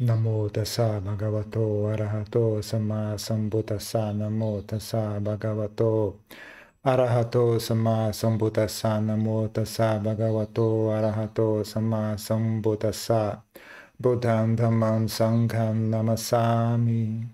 Namo tassa bhagavato arahato sama sambuddhassa. Namo tassa bhagavato arahato sama sambuddhassa. Namo tassa bhagavato arahato sama sambuddhassa. Buddham dhammam sangham namasami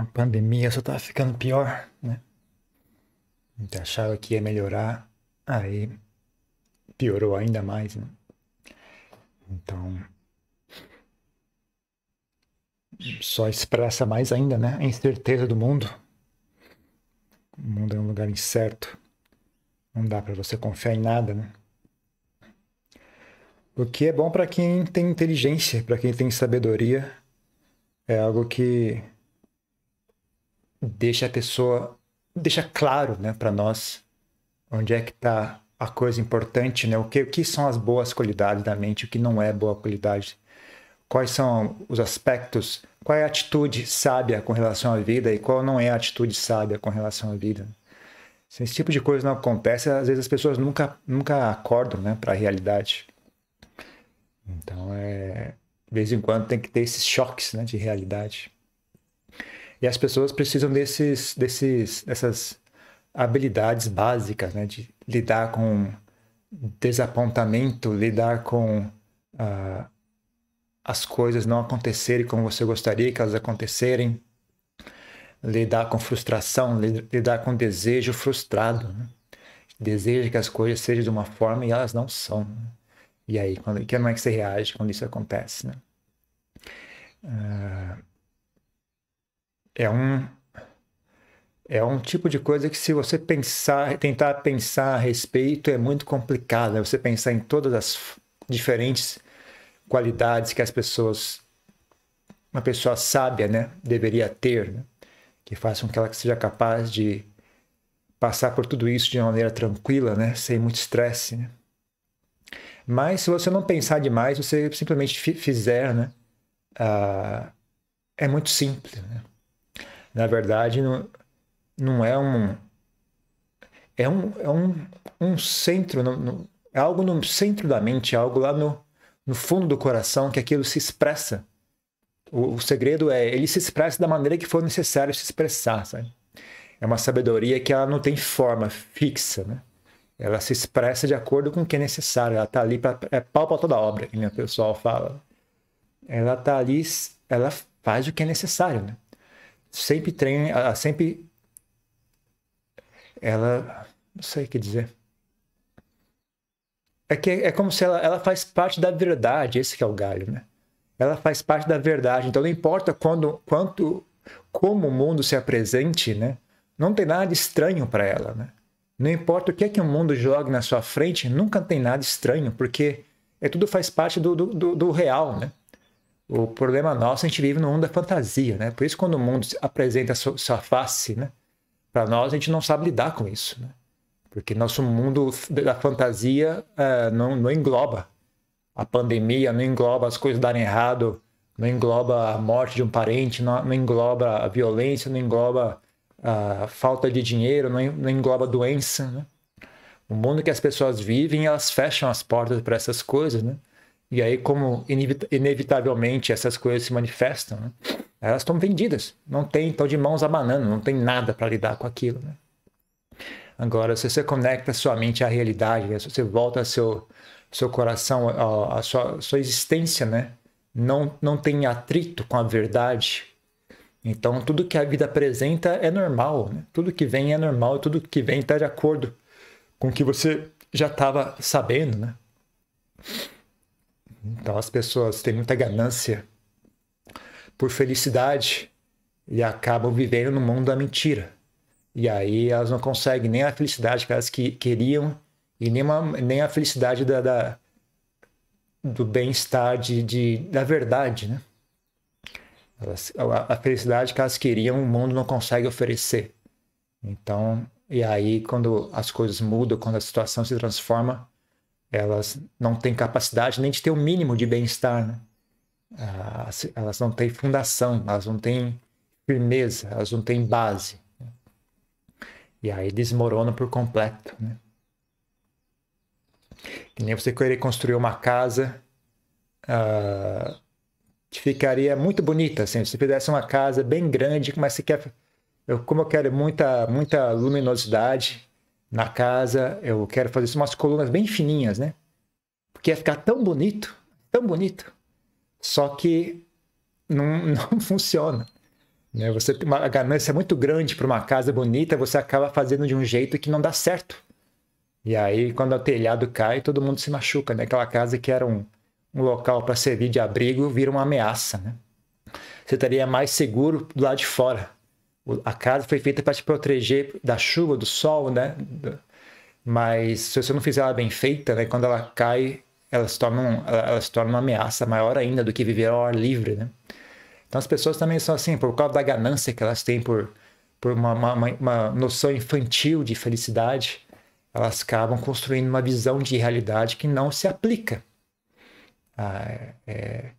a pandemia só tá ficando pior, né? Gente achava que ia melhorar, aí piorou ainda mais, né? Então, só expressa mais ainda, né? A incerteza do mundo. O mundo é um lugar incerto. Não dá para você confiar em nada, né? O que é bom para quem tem inteligência, para quem tem sabedoria, é algo que deixa a pessoa, deixa claro, né, para nós onde é que está a coisa importante, né? O que, o que são as boas qualidades da mente, o que não é boa qualidade. Quais são os aspectos, qual é a atitude sábia com relação à vida e qual não é a atitude sábia com relação à vida. Se esse tipo de coisa não acontece, às vezes as pessoas nunca, nunca acordam né, para a realidade. Então, é, de vez em quando tem que ter esses choques né, de realidade. E as pessoas precisam desses, desses, dessas habilidades básicas, né, de lidar com desapontamento, lidar com uh, as coisas não acontecerem como você gostaria que elas acontecerem, lidar com frustração, lidar com desejo frustrado. Né? Deseja que as coisas sejam de uma forma e elas não são. Né? E aí, quando, que não é que você reage quando isso acontece, né? Uh, é um é um tipo de coisa que se você pensar, tentar pensar a respeito é muito complicado. Né? Você pensar em todas as diferentes qualidades que as pessoas, uma pessoa sábia, né, deveria ter, né? que façam com que ela seja capaz de passar por tudo isso de uma maneira tranquila, né, sem muito estresse. Né? Mas se você não pensar demais, você simplesmente fizer, né? Ah, é muito simples, né? Na verdade, não, não é um... É um, é um, um centro, no, no, é algo no centro da mente, é algo lá no, no fundo do coração que aquilo se expressa. O, o segredo é ele se expressa da maneira que for necessário se expressar, sabe? É uma sabedoria que ela não tem forma fixa, né? Ela se expressa de acordo com o que é necessário. Ela está ali para é pau para toda obra, que o pessoal fala. Ela está ali, ela faz o que é necessário, né? Sempre treina, ela sempre ela não sei o que dizer. É que é como se ela, ela faz parte da verdade, esse que é o galho, né? Ela faz parte da verdade. Então não importa quando, quanto, como o mundo se apresente, né? Não tem nada estranho para ela, né? Não importa o que é que o mundo jogue na sua frente, nunca tem nada estranho, porque é tudo faz parte do, do, do real, né? O problema nosso, a gente vive no mundo da fantasia, né? Por isso, quando o mundo apresenta a sua, face, né? Para nós, a gente não sabe lidar com isso, né? Porque nosso mundo da fantasia uh, não, não engloba a pandemia, não engloba as coisas darem errado, não engloba a morte de um parente, não, não engloba a violência, não engloba a falta de dinheiro, não engloba doença, né? O mundo que as pessoas vivem, elas fecham as portas para essas coisas, né? E aí, como inevitavelmente essas coisas se manifestam, né? elas estão vendidas. Não tem, estão de mãos abanando, não tem nada para lidar com aquilo, né? Agora, se você conecta sua mente à realidade, se você volta seu seu coração, a, a sua, sua existência, né? Não, não tem atrito com a verdade, então, tudo que a vida apresenta é normal, né? tudo que vem é normal, tudo que vem está de acordo com o que você já estava sabendo. Né? Então, as pessoas têm muita ganância por felicidade e acabam vivendo no mundo da mentira. E aí elas não conseguem nem a felicidade que elas que, queriam e nem, uma, nem a felicidade da, da do bem-estar de, de, da verdade, né? Elas, a, a felicidade que elas queriam, o mundo não consegue oferecer. Então, e aí, quando as coisas mudam, quando a situação se transforma, elas não têm capacidade nem de ter o um mínimo de bem-estar, né? Ah, elas não têm fundação, elas não têm firmeza, elas não têm base. Né? E aí desmorona por completo. Né? Que nem você querer construir uma casa uh, que ficaria muito bonita, assim, se você fizesse uma casa bem grande, mas você quer, eu, como eu quero muita, muita luminosidade na casa, eu quero fazer umas colunas bem fininhas, né? Porque ia ficar tão bonito, tão bonito. Só que não, não funciona. Né? Você tem uma ganância muito grande para uma casa bonita, você acaba fazendo de um jeito que não dá certo. E aí, quando o telhado cai, todo mundo se machuca. Né? Aquela casa que era um, um local para servir de abrigo vira uma ameaça. Né? Você estaria mais seguro do lado de fora. A casa foi feita para te proteger da chuva, do sol, né? Mas se você não fizer ela bem feita, né? quando ela cai, ela se torna, um, ela se torna uma ameaça maior ainda do que viver ao ar livre. Né? Então as pessoas também são assim, por causa da ganância que elas têm por, por uma, uma, uma noção infantil de felicidade, elas acabam construindo uma visão de realidade que não se aplica. Ah, é, é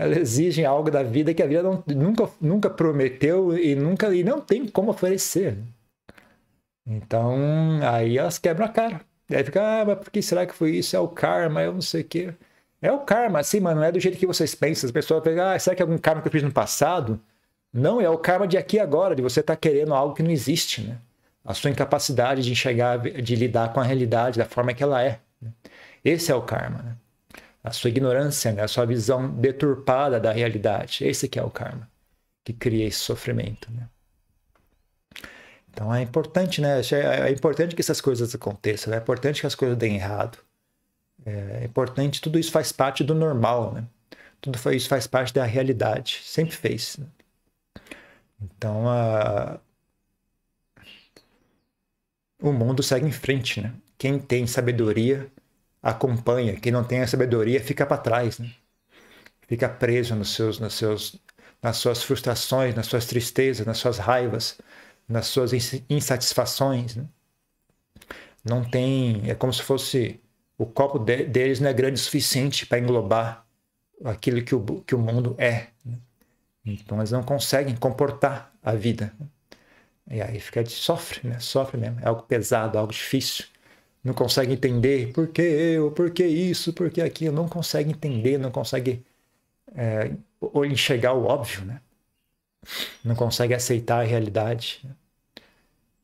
elas, exigem, algo da vida que a vida não, nunca, nunca prometeu e nunca e não tem como oferecer. Então, aí elas quebram a cara. Aí fica, ah, mas por que será que foi isso? É o karma, eu não sei o quê. É o karma, assim, mas não é do jeito que vocês pensam. As pessoas pensam, ah, será que é algum karma que eu fiz no passado? Não, é o karma de aqui e agora, de você estar tá querendo algo que não existe, né? A sua incapacidade de enxergar, de lidar com a realidade da forma que ela é. Né? Esse é o karma, né? A sua ignorância, né? a sua visão deturpada da realidade. Esse que é o karma, que cria esse sofrimento, né? Então é importante, né? É importante que essas coisas aconteçam, né? é importante que as coisas deem errado. É importante, tudo isso faz parte do normal, né? Tudo isso faz parte da realidade, sempre fez. Né? Então, a... o mundo segue em frente, né? Quem tem sabedoria acompanha, quem não tem a sabedoria fica para trás, né? Fica preso nos seus, nos seus, nas suas frustrações, nas suas tristezas, nas suas raivas, nas suas insatisfações, né? Não tem, é como se fosse o copo de, deles não é grande o suficiente para englobar aquilo que o, que o mundo é. Né? Então eles não conseguem comportar a vida. Né? E aí fica sofre, né? Sofre mesmo. É algo pesado, algo difícil. Não consegue entender por que eu, por que isso, por que aquilo. Não consegue entender, não consegue é, ou enxergar o óbvio, né? Não consegue aceitar a realidade.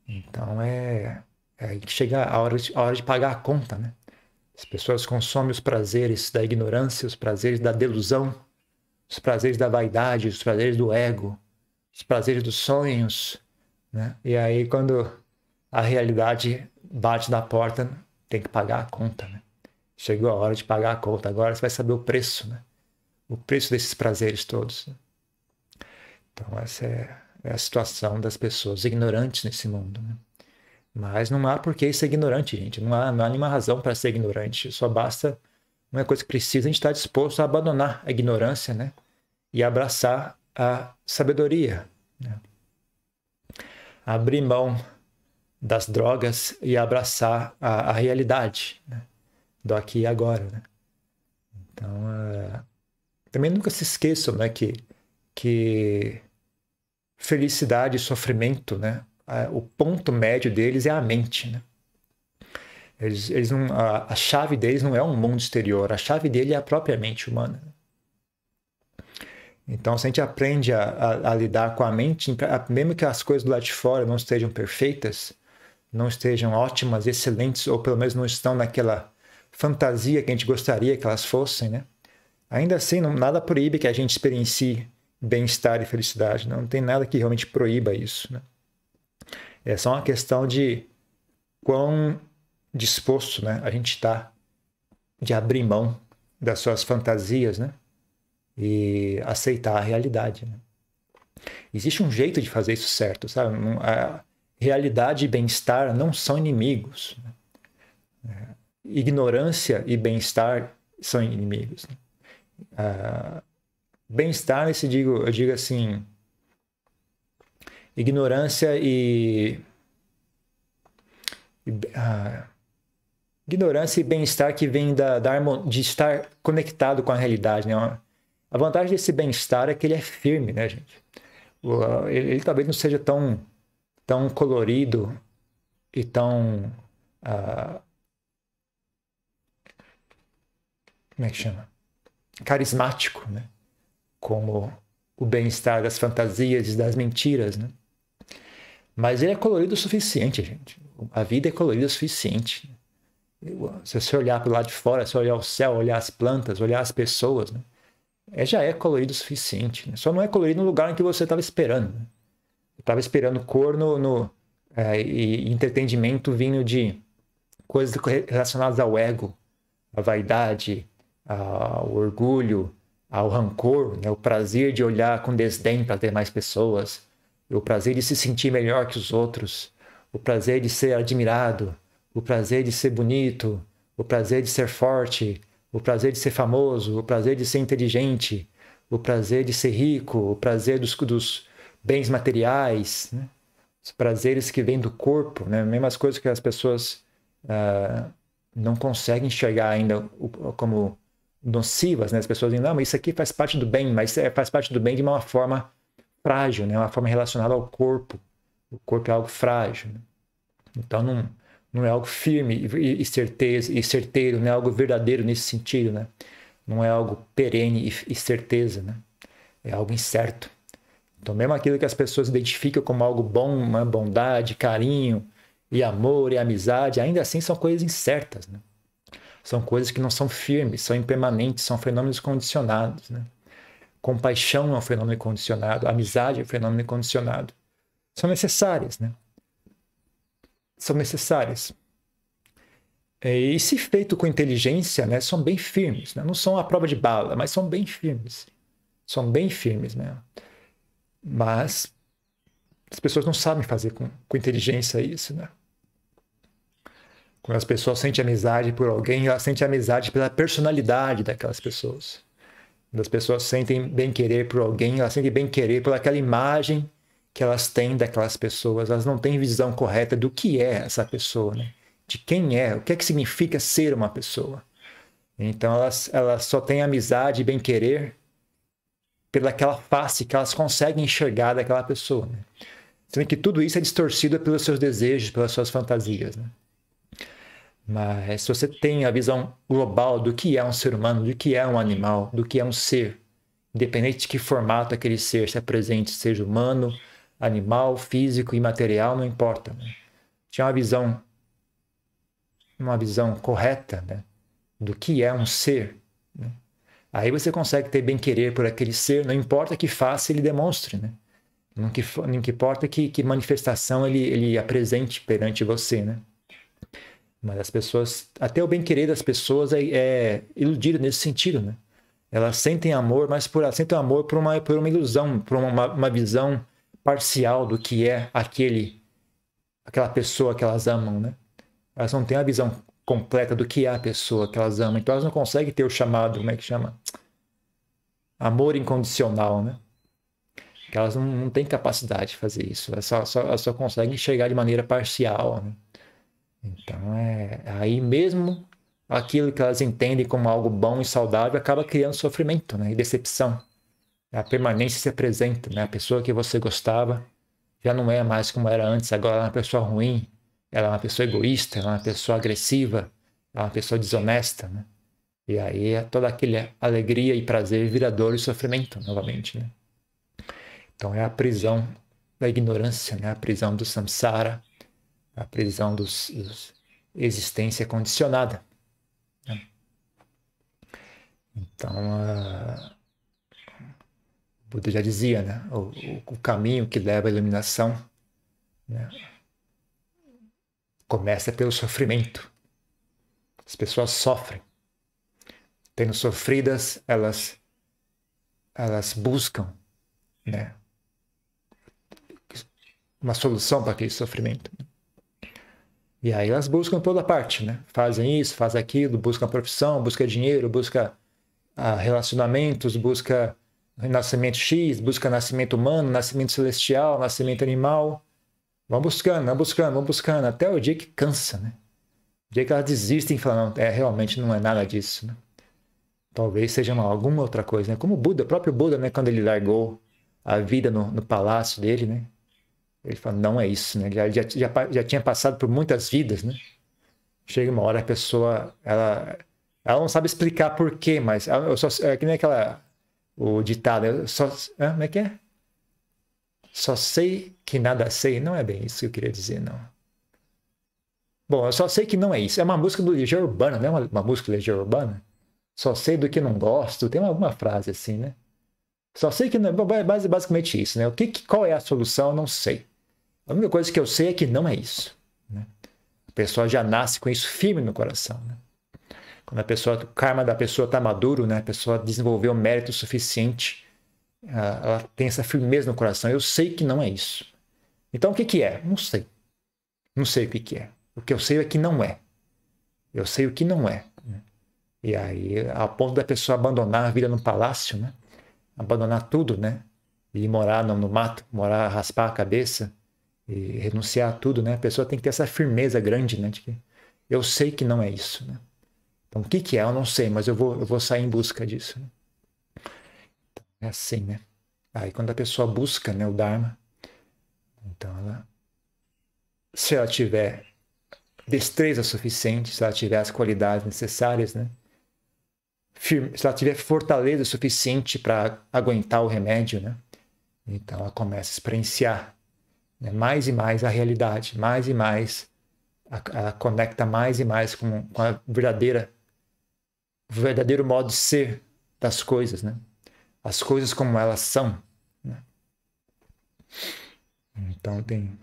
Então é, é chega a hora, de, a hora de pagar a conta, né? As pessoas consomem os prazeres da ignorância, os prazeres da delusão, os prazeres da vaidade, os prazeres do ego, os prazeres dos sonhos. Né? E aí, quando a realidade bate na porta, tem que pagar a conta. Né? Chegou a hora de pagar a conta. Agora você vai saber o preço, né? o preço desses prazeres todos. Né? Então, essa é, é a situação das pessoas ignorantes nesse mundo. Né? Mas não há por que ser ignorante, gente. Não há, não há nenhuma razão para ser ignorante. Só basta uma coisa que precisa, a gente estar tá disposto a abandonar a ignorância, né? E abraçar a sabedoria. Né? Abrir mão das drogas e abraçar a, a realidade né? do aqui e agora, né? Então, uh, também nunca se esqueçam, né, que, que felicidade e sofrimento, né, o ponto médio deles é a mente, né? Eles, eles não, a, a, chave deles não é um mundo exterior, a chave dele é a própria mente humana. Então, se a gente aprende a, a, a lidar com a mente, mesmo que as coisas do lado de fora não estejam perfeitas, não estejam ótimas, excelentes, ou pelo menos não estão naquela fantasia que a gente gostaria que elas fossem, né? Ainda assim, não, nada proíbe que a gente experiencie bem-estar e felicidade. Não, tem nada que realmente proíba isso, né? É só uma questão de quão disposto né, a gente está de abrir mão das suas fantasias né, e aceitar a realidade. Né? Existe um jeito de fazer isso certo, sabe? Realidade e bem-estar não são inimigos. Ignorância e bem-estar são inimigos. Uh, bem-estar, se digo, eu digo assim, ignorância e, e ah, ignorância e bem-estar que vem da, da de estar conectado com a realidade, né? A vantagem desse bem-estar é que ele é firme, né, gente? Ele, ele talvez não seja tão, tão colorido e tão. Uh, como é que chama? Carismático, né? Como o bem-estar das fantasias e das mentiras, né? Mas ele é colorido o suficiente, gente. A vida é colorida o suficiente. Se você olhar para o lado de fora, se olhar o céu, olhar as plantas, olhar as pessoas, né? é, já é colorido o suficiente. Né? Só não é colorido no lugar em que você estava esperando. Né? Estava esperando cor no, é, e entretenimento vindo de coisas relacionadas ao ego, à vaidade, ao orgulho, ao rancor, né? o prazer de olhar com desdém para ter mais pessoas, o prazer de se sentir melhor que os outros, o prazer de ser admirado, o prazer de ser bonito, o prazer de ser forte, o prazer de ser famoso, o prazer de ser inteligente, o prazer de ser rico, o prazer dos, dos bens materiais, né? os prazeres que vêm do corpo, né? mesmas coisas que as pessoas uh, não conseguem enxergar ainda como nocivas, né? as pessoas dizem, não, mas isso aqui faz parte do bem, mas é, faz parte do bem de uma forma frágil, né? uma forma relacionada ao corpo. O corpo é algo frágil. Né? Então não não é algo firme e, certeza, e certeiro, não é algo verdadeiro nesse sentido, né? Não é algo perene e, certeza, né? É algo incerto. Então, mesmo aquilo que as pessoas identificam como algo bom, uma bondade, carinho e amor e amizade, ainda assim são coisas incertas, né? São coisas que não são firmes, são impermanentes, são fenômenos condicionados, né? Compaixão é um fenômeno condicionado, amizade é um fenômeno condicionado. São necessárias, né? são necessárias. É, e se feito com inteligência, né, são bem firmes. Né? Não são a prova de bala, mas são bem firmes. São bem firmes. Né? Mas as pessoas não sabem fazer com, com inteligência isso. Né? Quando as pessoas sentem amizade por alguém, elas sentem amizade pela personalidade daquelas pessoas. Quando as pessoas sentem bem-querer por alguém, elas sentem bem-querer por aquela imagem que elas têm daquelas pessoas, elas não têm visão correta do que é essa pessoa, né? de quem é, o que é que significa ser uma pessoa. Então elas, elas só têm amizade e bem-querer pelaquela face que elas conseguem enxergar daquela pessoa. Né? Sendo que tudo isso é distorcido pelos seus desejos, pelas suas fantasias. Né? Mas se você tem a visão global do que é um ser humano, do que é um animal, do que é um ser, independente de que formato aquele ser se apresente, seja humano, animal, físico e material, não importa. Né? Tinha uma visão, uma visão correta né? do que é um ser. Né? Aí você consegue ter bem querer por aquele ser, não importa que faça ele demonstre, né? Não, que, que importa que, que manifestação ele, ele apresente perante você, né? Mas as pessoas, até o bem querer das pessoas é, é iludido nesse sentido, né? Elas sentem amor, mas por, sentem amor por uma, por uma ilusão, por uma, uma visão parcial do que é aquele aquela pessoa que elas amam, né? Elas não têm a visão completa do que é a pessoa que elas amam. Então elas não conseguem ter o chamado, como é que chama? Amor incondicional, né? Que elas não, não têm capacidade de fazer isso. Elas só, só, elas só conseguem chegar de maneira parcial, né? Então é aí mesmo aquilo que elas entendem como algo bom e saudável acaba criando sofrimento, né? E decepção a permanência se apresenta, né? A pessoa que você gostava já não é mais como era antes, agora é uma pessoa ruim, ela é uma pessoa egoísta, ela é uma pessoa agressiva, ela é uma pessoa desonesta, né? E aí é toda aquela alegria e prazer vira dor e sofrimento novamente, né? Então é a prisão da ignorância, né? A prisão do samsara, a prisão dos, dos existência condicionada. Né? Então, uh, Buda já dizia, né? O, o, caminho que leva à iluminação né? Começa pelo sofrimento. As pessoas sofrem. Tendo sofridas, elas, elas buscam né? uma solução para aquele sofrimento. E aí elas buscam toda parte, né? Fazem isso, fazem aquilo, buscam profissão, buscam dinheiro, buscam ah, relacionamentos, buscam nascimento X, busca nascimento humano, nascimento celestial, nascimento animal. Vão buscando, vão buscando, vão buscando, até o dia que cansa, né? O dia que elas desistem e falam, não, é, realmente não é nada disso, né? Talvez seja uma, alguma outra coisa, né? Como o Buda, o próprio Buda, né? Quando ele largou a vida no, no palácio dele, né? Ele fala, não é isso, né? Ele já, já, já, tinha passado por muitas vidas, né? Chega uma hora a pessoa, ela, ela não sabe explicar por quê, mas eu só, é que nem aquela, o ditado, eu só, como é que é? Só sei que nada sei, não é bem isso que eu queria dizer, não. Bom, eu só sei que não é isso. É uma música do Legião Urbana, não é uma, uma música do Legião Urbana? Só sei do que não gosto, tem alguma frase assim, né? Só sei que não, é basicamente isso, né? O que, qual é a solução, eu não sei. A única coisa que eu sei é que não é isso. Né? A pessoa já nasce com isso firme no coração. Né? Quando a pessoa, o karma da pessoa está maduro, né? a pessoa desenvolveu mérito suficiente, ela tem essa firmeza no coração. Eu sei que não é isso. Então o que, que é? Não sei. Não sei o que, que é. O que eu sei é que não é. Eu sei o que não é. E aí, a ponto da pessoa abandonar a vida no palácio, né? abandonar tudo, né? E morar no, no mato, morar, raspar a cabeça, e renunciar a tudo, né? A pessoa tem que ter essa firmeza grande, né? De que eu sei que não é isso, né? Então, o que, que é? Eu não sei, mas eu vou, eu vou sair em busca disso. Né? É assim, né? Aí, quando a pessoa busca né, o Dharma, então ela, se ela tiver destreza suficiente, se ela tiver as qualidades necessárias, né? Firme, se ela tiver fortaleza suficiente para aguentar o remédio, né? Então ela começa a experienciar né? mais e mais a realidade, mais e mais, ela conecta mais e mais com, com a verdadeira, o verdadeiro modo de ser das coisas, né? As coisas como elas são. Né? Então tem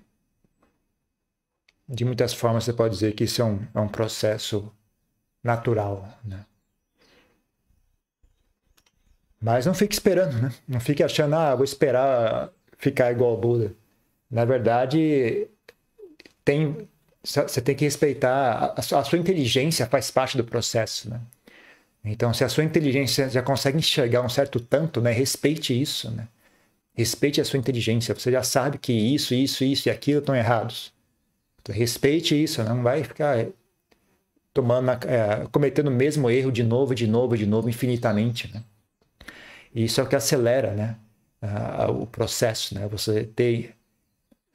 de muitas formas você pode dizer que isso é um, é um processo natural, né? Mas não fique esperando, né? Não fique achando, ah, vou esperar ficar igual ao Buda. Na verdade, tem, você tem que respeitar, a, sua inteligência faz parte do processo, né? Então, se a sua inteligência já consegue enxergar um certo tanto, né? Respeite isso, né? Respeite a sua inteligência. Você já sabe que isso, isso, isso e aquilo estão errados. Então, respeite isso, não vai ficar tomando, é, cometendo o mesmo erro de novo, de novo, de novo, infinitamente, né? E isso é o que acelera, né? o processo, né? Você ter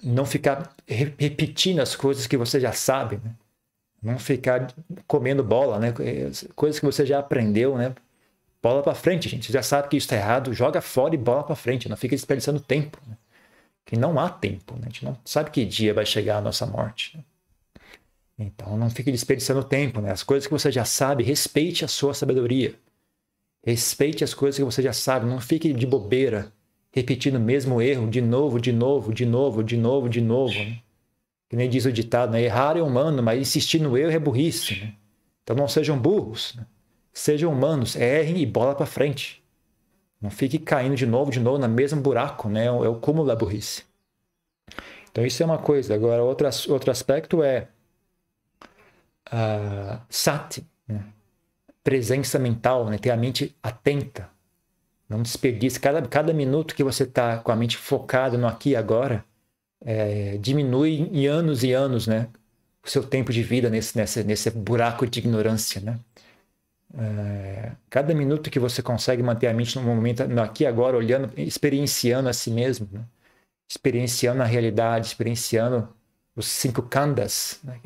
não ficar repetindo as coisas que você já sabe, né? Não ficar comendo bola, né? Coisas que você já aprendeu, né? Bola para frente, gente. Você já sabe que isso está errado, joga fora e bola para frente. Não fica desperdiçando tempo. Né? Que não há tempo. Né? A gente não sabe que dia vai chegar a nossa morte. Né? Então não fique desperdiçando tempo. Né? As coisas que você já sabe, respeite a sua sabedoria. Respeite as coisas que você já sabe. Não fique de bobeira repetindo o mesmo erro de novo, de novo, de novo, de novo, de novo. Né? Que nem diz o ditado, né? errar é humano, mas insistir no erro é burrice. Né? Então não sejam burros, né? sejam humanos, errem e bola para frente. Não fique caindo de novo, de novo, no mesmo buraco, né? É o é cúmulo da burrice. Então isso é uma coisa. Agora, outro, outro aspecto é uh, sati, né? presença mental, né? ter a mente atenta não desperdice. Cada, cada minuto que você está com a mente focada no aqui e agora, é, diminui em anos e anos né, o seu tempo de vida nesse, nesse, nesse buraco de ignorância. Né? É, cada minuto que você consegue manter a mente no momento, no aqui agora, olhando, experienciando a si mesmo, né? experienciando a realidade, experienciando os cinco kandas, né?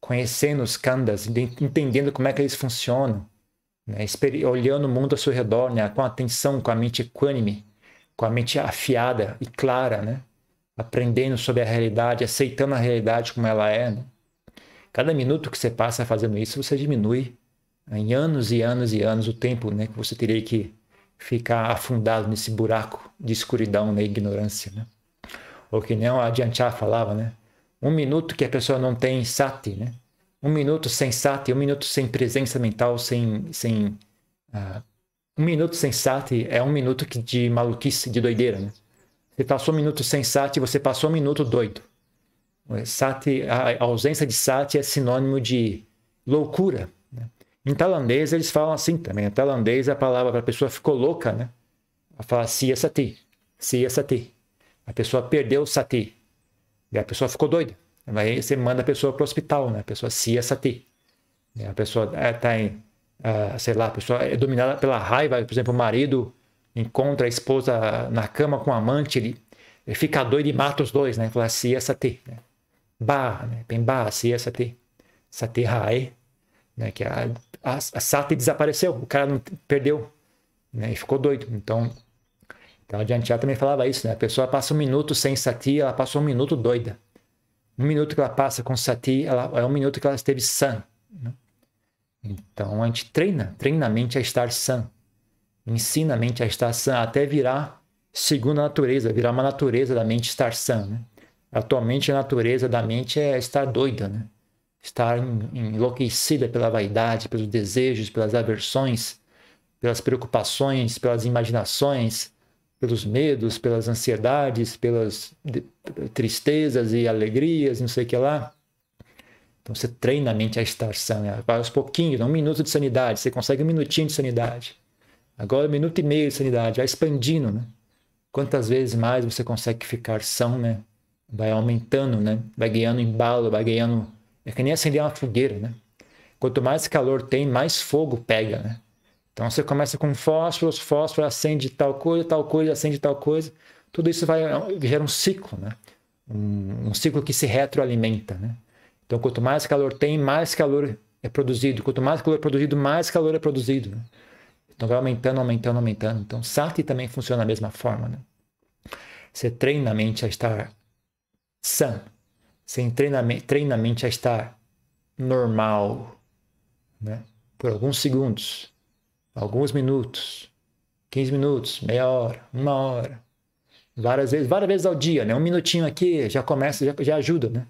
conhecendo os kandas, entendendo como é que eles funcionam, né? olhando o mundo ao seu redor, né? com atenção, com a mente equânime, com a mente afiada e clara, né? Aprendendo sobre a realidade, aceitando a realidade como ela é. Né? Cada minuto que você passa fazendo isso, você diminui né? em anos e anos e anos o tempo né? que você teria que ficar afundado nesse buraco de escuridão, na ignorância. Né? Ou que nem a Adianchá falava, né? um minuto que a pessoa não tem sati, né? um minuto sem sati, um minuto sem presença mental, sem. sem uh, um minuto sem sati é um minuto de maluquice, de doideira. Né? Você passou um minuto sem sati, você passou um minuto doido. Sati, a ausência de sati é sinônimo de loucura. Né? Em tailandês eles falam assim também. Em tailandês a palavra para a pessoa ficou louca, né? Ela fala siya sati, siya sati. A pessoa perdeu o sati. E a pessoa ficou doida. Aí você manda a pessoa para o hospital, né? A pessoa cia sati. A pessoa está em, uh, sei lá, a pessoa é dominada pela raiva, por exemplo, o marido encontra a esposa na cama com o amante, ele, ele fica doido e mata os dois, né? Fala assim, essa T, né? Ba, né? Tem ba, si, essa T. Sati Rae, né? Que a, a, a Sati desapareceu, o cara não perdeu, né? E ficou doido. Então, então a Jantia também falava isso, né? A pessoa passa um minuto sem Sati, ela passou um minuto doida. Um minuto que ela passa com Sati, ela, é um minuto que ela esteve sã. Né? Então a gente treina, treina a mente a estar sã. Ensina a mente a estar sã até virar segunda natureza, virar uma natureza da mente estar sã. Né? Atualmente a natureza da mente é estar doida, né? estar enlouquecida pela vaidade, pelos desejos, pelas aversões, pelas preocupações, pelas imaginações, pelos medos, pelas ansiedades, pelas tristezas e alegrias, não sei o que lá. Então você treina a mente a estar sã, né? vai aos pouquinhos, um minuto de sanidade, você consegue um minutinho de sanidade. Agora um minuto e meio de sanidade, vai expandindo, né? Quantas vezes mais você consegue ficar são, né? Vai aumentando, né? Vai ganhando embalo, vai ganhando é que nem acender uma fogueira, né? Quanto mais calor tem, mais fogo pega, né? Então você começa com fósforos, fósforo acende tal coisa, tal coisa, acende tal coisa. Tudo isso vai gera um ciclo, né? Um, um ciclo que se retroalimenta, né? Então quanto mais calor tem, mais calor é produzido. Quanto mais calor é produzido, mais calor é produzido. Né? Então vai aumentando, aumentando, aumentando. Então Sati também funciona da mesma forma, né? Você treina a mente a estar sã, sem treinamento, treinamento a estar normal, né? por alguns segundos, alguns minutos, 15 minutos, meia hora, uma hora, várias vezes, várias vezes ao dia, né? Um minutinho aqui já começa, já, já ajuda, né?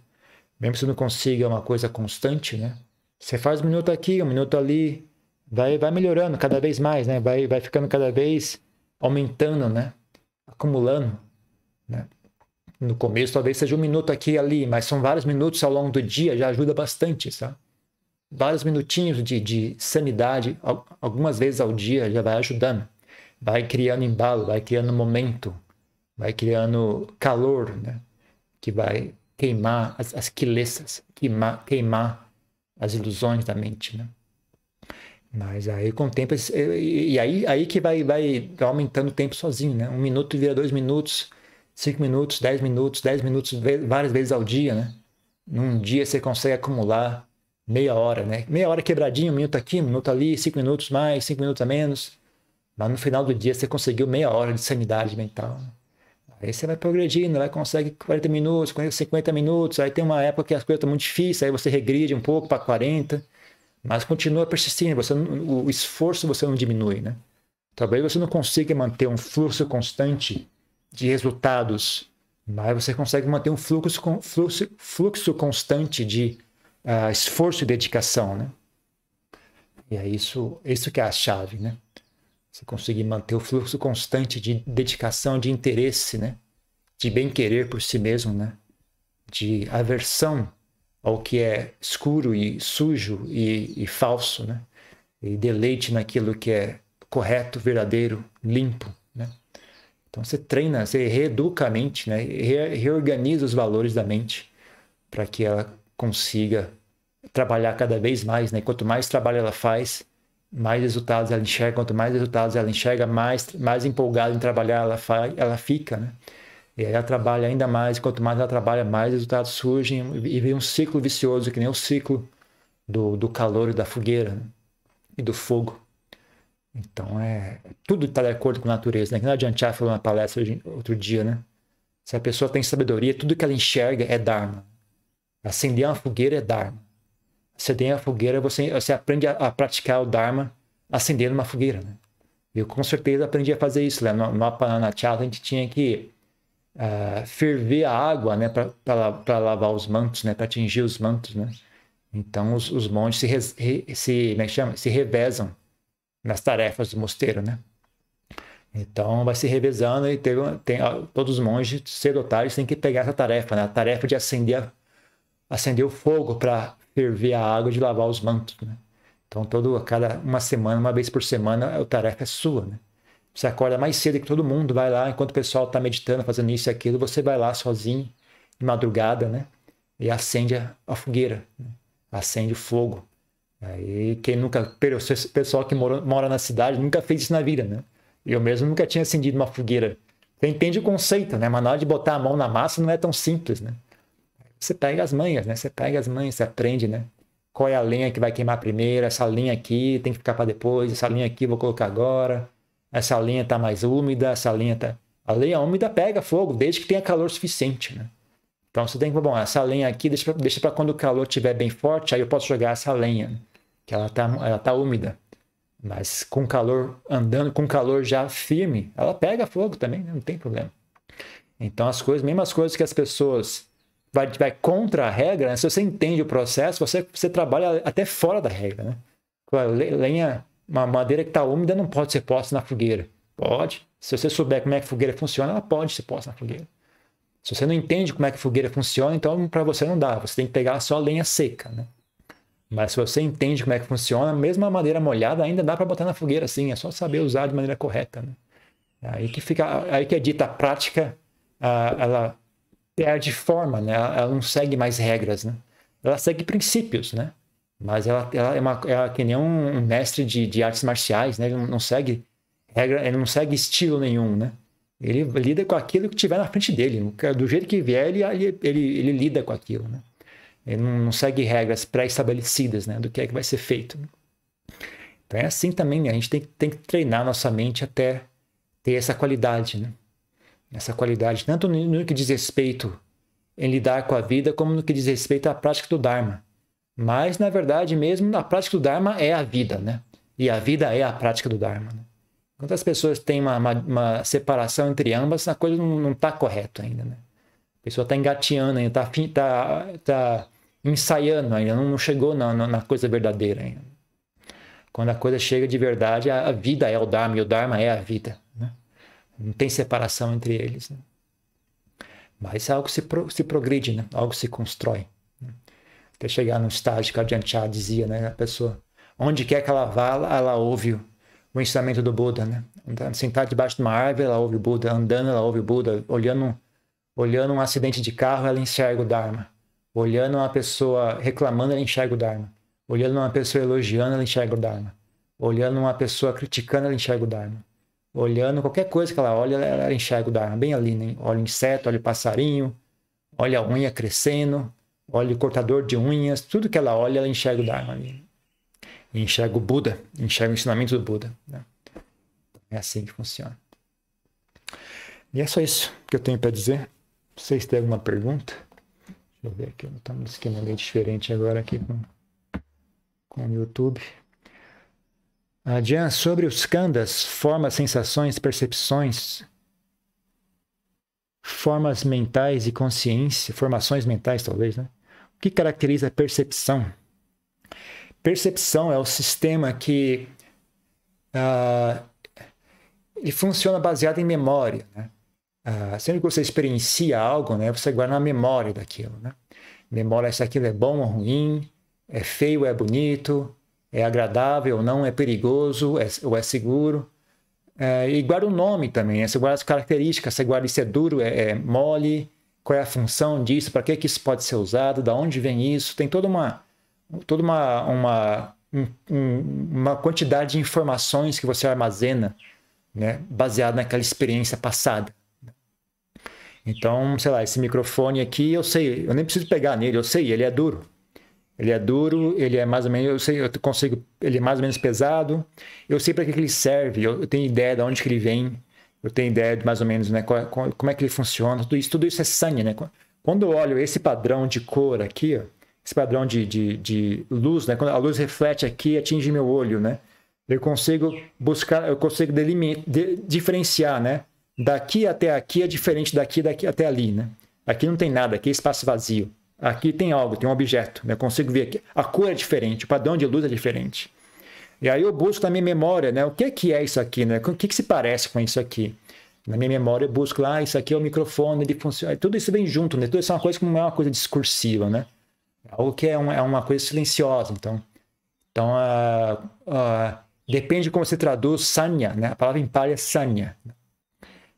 Mesmo se não consiga uma coisa constante, né? Você faz um minuto aqui, um minuto ali, vai, vai melhorando cada vez mais, né? Vai, vai ficando cada vez aumentando, né? Acumulando, né? No começo talvez seja um minuto aqui e ali, mas são vários minutos ao longo do dia, já ajuda bastante, sabe? Vários minutinhos de, de sanidade, algumas vezes ao dia, já vai ajudando. Vai criando embalo, vai criando momento, vai criando calor, né? Que vai queimar as, as queimar, queimar as ilusões da mente, né? Mas aí com o tempo, e aí, aí que vai, vai aumentando o tempo sozinho, né? Um minuto vira dois minutos, 5 minutos, 10 minutos, 10 minutos várias vezes ao dia, né? Num dia você consegue acumular meia hora, né? Meia hora quebradinho, um minuto aqui, um minuto ali, 5 minutos mais, 5 minutos a menos. Mas no final do dia você conseguiu meia hora de sanidade mental. Né? Aí você vai progredindo, vai consegue 40 minutos, 50 minutos, aí tem uma época que as coisas estão muito difíceis, aí você regride um pouco para 40, mas continua persistindo, você, o esforço você não diminui, né? Talvez você não consiga manter um fluxo constante de resultados, mas você consegue manter um fluxo, fluxo, fluxo constante de uh, esforço e dedicação, né? E é isso, isso que é a chave, né? Você conseguir manter o fluxo constante de dedicação, de interesse, né? De bem-querer por si mesmo, né? De aversão ao que é escuro e sujo e, e falso, né? E deleite naquilo que é correto, verdadeiro, limpo, né? Então você treina, você reeduca a mente, né? Re reorganiza os valores da mente para que ela consiga trabalhar cada vez mais, né? Quanto mais trabalho ela faz, mais resultados ela enxerga. Quanto mais resultados ela enxerga, mais, mais empolgada em trabalhar ela, ela fica, né? E aí ela trabalha ainda mais. Quanto mais ela trabalha, mais resultados surgem e vem um ciclo vicioso, que nem o ciclo do, do calor e da fogueira né? e do fogo. Então, é tudo está de acordo com a natureza. Né? Que não adianta falou na palestra outro dia, né? Se a pessoa tem sabedoria, tudo que ela enxerga é Dharma. Acender uma fogueira é Dharma. Acender uma fogueira, você, você aprende a, a, praticar o Dharma acendendo uma fogueira. Né? Eu com certeza aprendi a fazer isso. Né? No, no Apananachala a gente tinha que uh, ferver a água né? para lavar os mantos, né? para atingir os mantos. Né? Então os, os monges se, re, se, como é chama? se revezam nas tarefas do mosteiro, né? Então vai se revezando e tem, tem, todos os monges cedo têm que pegar essa tarefa, né? A tarefa de acender, acender o fogo para ferver a água de lavar os mantos, né? Então todo cada uma semana, uma vez por semana, a tarefa é sua, né? Você acorda mais cedo que todo mundo, vai lá, enquanto o pessoal está meditando, fazendo isso e aquilo, você vai lá sozinho, de madrugada, né? E acende a, fogueira, né? acende o fogo Aí quem nunca, pessoal que mora, mora na cidade nunca fez isso na vida, né? Eu mesmo nunca tinha acendido uma fogueira. Você entende o conceito, né? Mas na hora de botar a mão na massa não é tão simples, né? Você pega as manhas, né? Você pega as manhas, você aprende, né? Qual é a lenha que vai queimar primeiro? Essa linha aqui tem que ficar para depois. Essa linha aqui vou colocar agora. Essa linha tá mais úmida. Essa linha tá. A lenha úmida pega fogo desde que tenha calor suficiente, né? Então você tem que, bom, essa lenha aqui deixa para quando o calor estiver bem forte, aí eu posso jogar essa lenha. Que ela está ela tá úmida. Mas com calor, andando com calor já firme, ela pega fogo também, né? não tem problema. Então as coisas, mesmo as coisas que as pessoas vai, vai contra a regra, né? se você entende o processo, você, você trabalha até fora da regra. Né? Lenha, uma madeira que está úmida não pode ser posta na fogueira. Pode. Se você souber como é que a fogueira funciona, ela pode ser posta na fogueira. Se você não entende como é que a fogueira funciona, então para você não dá. Você tem que pegar só lenha seca. Né? Mas se você entende como é que funciona, mesmo a madeira molhada ainda dá para botar na fogueira assim, é só saber usar de maneira correta. Né? Aí que fica, aí que é dita a prática, ela perde forma, né? Ela, não segue mais regras, né? Ela segue princípios, né? Mas ela, ela é, uma, é que nem um mestre de, de artes marciais, né? Ele não, não segue regra, ele não segue estilo nenhum, né? Ele lida com aquilo que tiver na frente dele. Do jeito que vier, ele, ele, ele, ele lida com aquilo, né? Ele não, não segue regras pré-estabelecidas né, do que é que vai ser feito. Então é assim também, né? a gente tem, tem que treinar nossa mente até ter essa qualidade. Né? Essa qualidade, tanto no, no que diz respeito em lidar com a vida, como no que diz respeito à prática do Dharma. Mas, na verdade, mesmo a prática do Dharma é a vida, né? E a vida é a prática do Dharma. Né? As pessoas têm uma, uma, uma separação entre ambas, a coisa não está correta ainda, né? A pessoa está engateando ainda, está tá, tá ensaiando ainda, não chegou na, na, coisa verdadeira ainda. Quando a coisa chega de verdade, a, a vida é o Dharma e o Dharma é a vida. Né? Não tem separação entre eles. Né? Mas algo se, pro, se progride, né? algo se constrói. Até chegar no estágio que a Janchá dizia, né? a pessoa, onde quer que ela vá, ela ouve o, o ensinamento do Buda. Né? Sentada debaixo de uma árvore, ela ouve o Buda. Andando, ela ouve o Buda. Olhando Olhando um acidente de carro, ela enxerga o Dharma. Olhando uma pessoa reclamando, ela enxerga o Dharma. Olhando uma pessoa elogiando, ela enxerga o Dharma. Olhando uma pessoa criticando, ela enxerga o Dharma. Olhando qualquer coisa que ela olha, ela enxerga o Dharma. Bem ali, né? Olha o inseto, olha o passarinho, olha a unha crescendo, olha o cortador de unhas. Tudo que ela olha, ela enxerga o Dharma ali. E enxerga o Buda, enxerga o ensinamento do Buda. Né? É assim que funciona. E é só isso que eu tenho para dizer. Vocês têm alguma pergunta? Deixa eu ver aqui, estamos no esquema meio diferente agora aqui com, com o YouTube. Adiante, sobre os kandas, formas, sensações, percepções, formas mentais e consciência, formações mentais talvez, né? O que caracteriza a percepção? Percepção é o sistema que uh, ele funciona baseado em memória, né? Ah, sempre que você experiencia algo, né, você guarda na memória daquilo. Né? Memória se aquilo é bom ou ruim, é feio ou é bonito, é agradável ou não, é perigoso é, ou é seguro. É, e guarda o nome também, né? você guarda as características, você guarda se é duro, é, é mole, qual é a função disso, para que, que isso pode ser usado, da onde vem isso. Tem toda uma, toda uma, uma, um, uma quantidade de informações que você armazena né, baseado naquela experiência passada. Então, sei lá, esse microfone aqui, eu sei, eu nem preciso pegar nele, eu sei, ele é duro. Ele é duro, ele é mais ou menos, eu sei, eu consigo, ele é mais ou menos pesado. Eu sei para que, que ele serve, eu, eu, tenho ideia de onde que ele vem, eu tenho ideia de mais ou menos, né, qual, como é que ele funciona. Tudo isso, tudo isso é sangue, né? Quando eu olho esse padrão de cor aqui, ó, esse padrão de, de, de luz, né? Quando a luz reflete aqui, atinge meu olho, né? Eu consigo buscar, eu consigo de, diferenciar, né? daqui até aqui é diferente daqui, daqui até ali, né? Aqui não tem nada, aqui é espaço vazio. Aqui tem algo, tem um objeto, né? Eu consigo ver aqui. A cor é diferente, o padrão de luz é diferente. E aí eu busco na minha memória, né? O que, que é isso aqui, né? O que, que se parece com isso aqui? Na minha memória eu busco lá, ah, isso aqui é o microfone, ele funciona. Tudo isso vem junto, né? Tudo isso é uma coisa que não é uma coisa discursiva, né? É algo que é, um, é uma coisa silenciosa. Então, então uh, uh, depende de como você traduz sanya, né? A palavra em pali é sanya.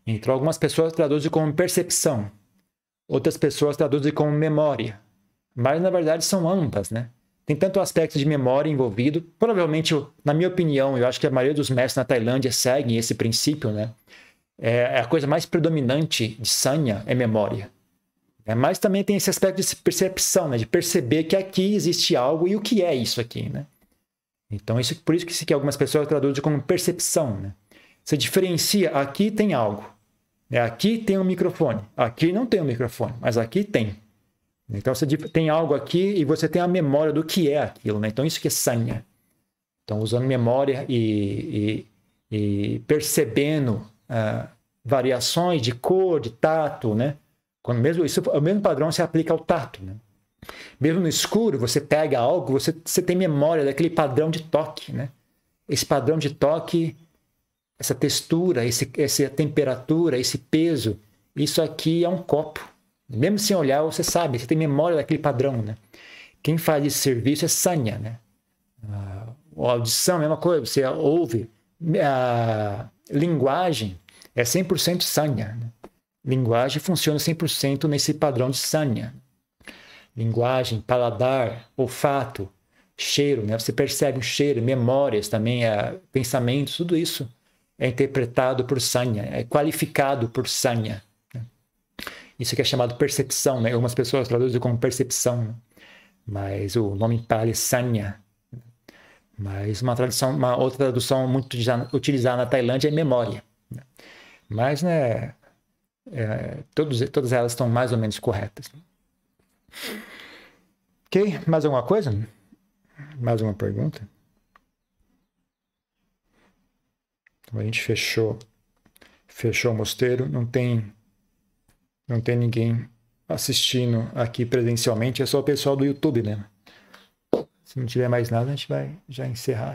Então, algumas pessoas traduzem como percepção, outras pessoas traduzem como memória. Mas, na verdade, são ambas, né? Tem tanto aspecto de memória envolvido. Provavelmente, na minha opinião, eu acho que a maioria dos mestres na Tailândia seguem esse princípio, né? É, a coisa mais predominante de Sanya é memória. É, mas também tem esse aspecto de percepção, né? de perceber que aqui existe algo e o que é isso aqui. Né? Então, isso, por isso que, que algumas pessoas traduzem como percepção. Né? Você diferencia, aqui tem algo. Né? Aqui tem um microfone. Aqui não tem um microfone, mas aqui tem. Então, você tem algo aqui e você tem a memória do que é aquilo. Né? Então, isso que é sanya. Então, usando memória e, e, e percebendo uh, variações de cor, de tato, né? Quando mesmo isso, o mesmo padrão se aplica ao tato, né? Mesmo no escuro, você pega algo, você, você tem memória daquele padrão de toque, né? Esse padrão de toque, essa textura, esse, essa temperatura, esse peso, isso aqui é um copo. Mesmo sem olhar, você sabe, você tem memória daquele padrão, né? Quem faz esse serviço é Sanya, né? A audição, mesma coisa, você ouve. A linguagem é 100% Sanya. Né? Linguagem funciona 100% nesse padrão de Sanya. Linguagem, paladar, olfato, cheiro, né? Você percebe o cheiro, memórias também, é, pensamentos, tudo isso é interpretado por Sanya, é qualificado por Sanya. Isso que é chamado percepção, né? Algumas pessoas traduzem como percepção, mas o nome pali é Sanya. Mas uma tradução, uma outra tradução muito utilizada na Tailândia é memória. Né? Mas, né, é, todos, todas elas estão mais ou menos corretas. Ok? Mais alguma coisa? Mais uma pergunta? Então, a gente fechou, fechou o mosteiro. Não tem, não tem ninguém assistindo aqui presencialmente. É só o pessoal do YouTube, né? Se não tiver mais nada, a gente vai já encerrar.